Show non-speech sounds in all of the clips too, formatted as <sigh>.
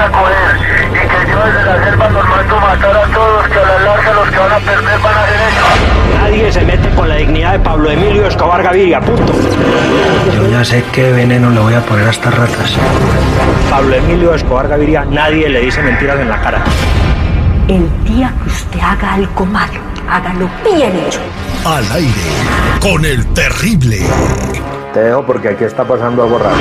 van a coger y que yo desde la selva nos mando matar a todos, que a la larga los que van a perder van a ser ellos. Nadie se mete con la dignidad de Pablo Emilio Escobar Gaviria, punto. Yo ya sé qué veneno le voy a poner a estas ratas. Pablo Emilio Escobar Gaviria, nadie le dice mentiras en la cara. El día que usted haga algo malo, hágalo bien hecho. Al aire con el terrible. Te dejo porque aquí está pasando algo raro.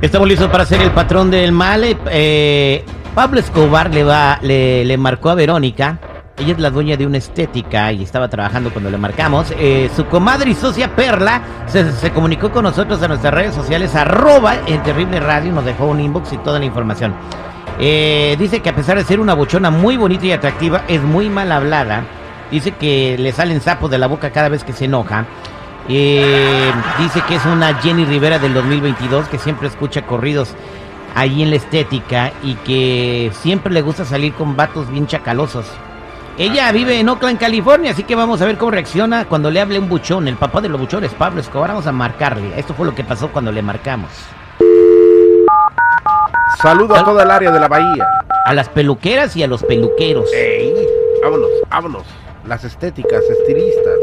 Estamos listos para ser el patrón del mal. Eh, Pablo Escobar le, va, le, le marcó a Verónica. Ella es la dueña de una estética y estaba trabajando cuando le marcamos. Eh, su comadre y socia Perla se, comunicó con nosotros en nuestras redes sociales, arroba en Terrible Radio, nos dejó un inbox y toda la información. Eh, dice que a pesar de ser una bochona muy bonita y atractiva, es muy mal hablada. Dice que le salen sapos de la boca cada vez que se enoja. Eh, dice que es una Jenny Rivera del 2022 que siempre escucha corridos ahí en la estética y que siempre le gusta salir con vatos bien chacalosos. Ella vive en Oakland, California, así que vamos a ver cómo reacciona cuando le hable un buchón. El papá de los buchones, Pablo Escobar. Vamos a marcarle. Esto fue lo que pasó cuando le marcamos. Saludo a toda el área de la bahía. A las peluqueras y a los peluqueros. Ey, vámonos, vámonos. Las estéticas, estilistas.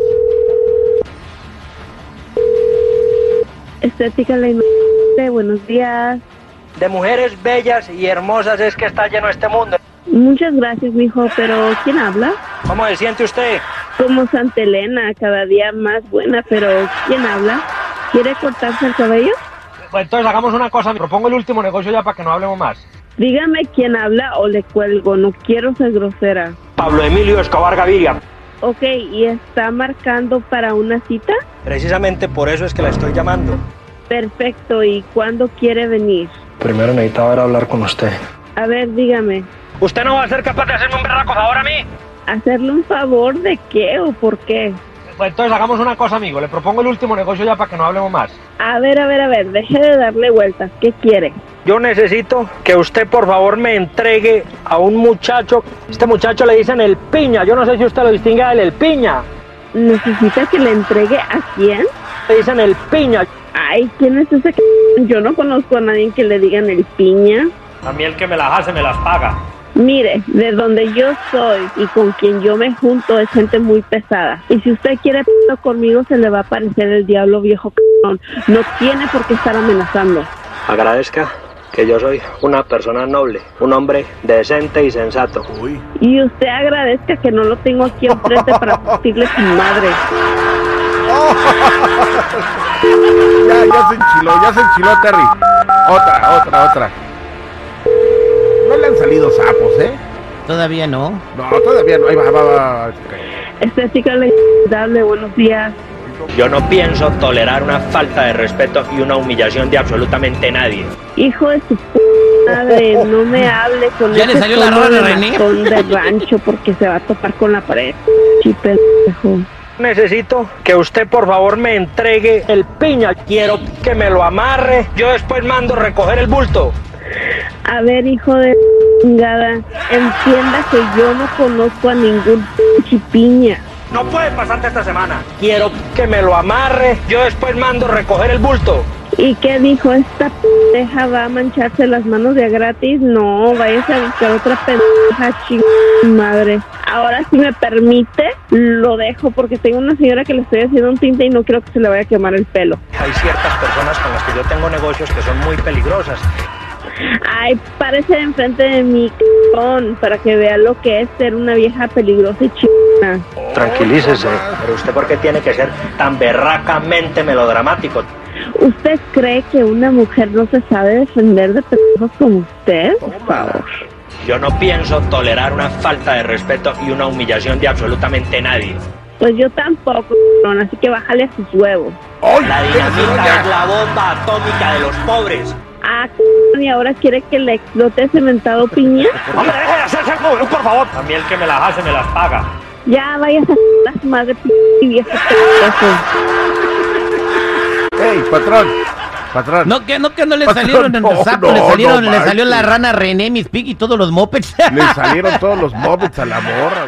Estética la de buenos días. De mujeres bellas y hermosas es que está lleno este mundo. Muchas gracias, mijo, pero ¿quién habla? ¿Cómo se siente usted? Como Santa Elena, cada día más buena, pero ¿quién habla? ¿Quiere cortarse el cabello? Pues entonces hagamos una cosa, me propongo el último negocio ya para que no hablemos más. Dígame quién habla o le cuelgo, no quiero ser grosera. Pablo Emilio Escobar Gaviria. Ok, ¿y está marcando para una cita? Precisamente por eso es que la estoy llamando. Perfecto, ¿y cuándo quiere venir? Primero necesitaba a hablar con usted. A ver, dígame, ¿Usted no va a ser capaz de hacerme un berraco favor a mí? ¿hacerle un favor de qué o por qué? Pues entonces hagamos una cosa, amigo. Le propongo el último negocio ya para que no hablemos más. A ver, a ver, a ver, deje de darle vueltas, ¿qué quiere? Yo necesito que usted por favor me entregue a un muchacho. Este muchacho le dicen el piña. Yo no sé si usted lo distingue del el piña. ¿Necesita que le entregue a quién? Le dicen el piña. Ay, ¿quién es ese? c-? Yo no conozco a nadie que le digan el piña. A mí el que me las hace me las paga. Mire, de donde yo soy y con quien yo me junto es gente muy pesada. Y si usted quiere p conmigo, se le va a aparecer el diablo viejo c******. No tiene por qué estar amenazando. Agradezca que yo soy una persona noble, un hombre decente y sensato. Uy. Y usted agradezca que no lo tengo aquí enfrente para <laughs> partirle su madre. <laughs> Ya, ya se enchiló, ya se enchiló Terry. Otra, otra, otra. No le han salido sapos, ¿eh? Todavía no. No, todavía no. Ahí va, va, va. Estética le dable, buenos días. Yo no pienso tolerar una falta de respeto y una humillación de absolutamente nadie. Hijo de su p madre, no me hable con Ya le salió la de de de rancho porque se va a topar con la pared. Pendejo. Necesito que usted por favor me entregue el piña. Quiero que me lo amarre. Yo después mando recoger el bulto. A ver, hijo de chingada, entienda que yo no conozco a ningún chipiña. No puede pasarte esta semana. Quiero que me lo amarre. Yo después mando recoger el bulto. ¿Y qué dijo? ¿Esta pendeja va a mancharse las manos de a gratis? No, váyase a buscar otra pendeja, chingada madre. Ahora si me permite, lo dejo porque tengo una señora que le estoy haciendo un tinte y no quiero que se le vaya a quemar el pelo. Hay ciertas personas con las que yo tengo negocios que son muy peligrosas. Ay, parece enfrente de mi c******, para que vea lo que es ser una vieja peligrosa y chingada. Tranquilícese. Pero usted por qué tiene que ser tan berracamente melodramático. ¿Usted cree que una mujer no se sabe defender de pendejos como usted? Por favor. Yo no pienso tolerar una falta de respeto y una humillación de absolutamente nadie. Pues yo tampoco, cabrón, así que bájale a sus huevos. La dinamita es la bomba atómica de los pobres. Ah, y ahora quiere que le explote ese mentado piña. <laughs> Hombre, deje de hacerse el por favor. A mí el que me las hace me las paga. Ya vayas a las madre p y. ¡Ey, patrón! Patrón. No, que no, que no le Patrón, salieron en no, el sapo, no, le salieron, no le salió la rana René, Miss Pig y todos los mopeds. Le salieron <laughs> todos los mopeds a la morra.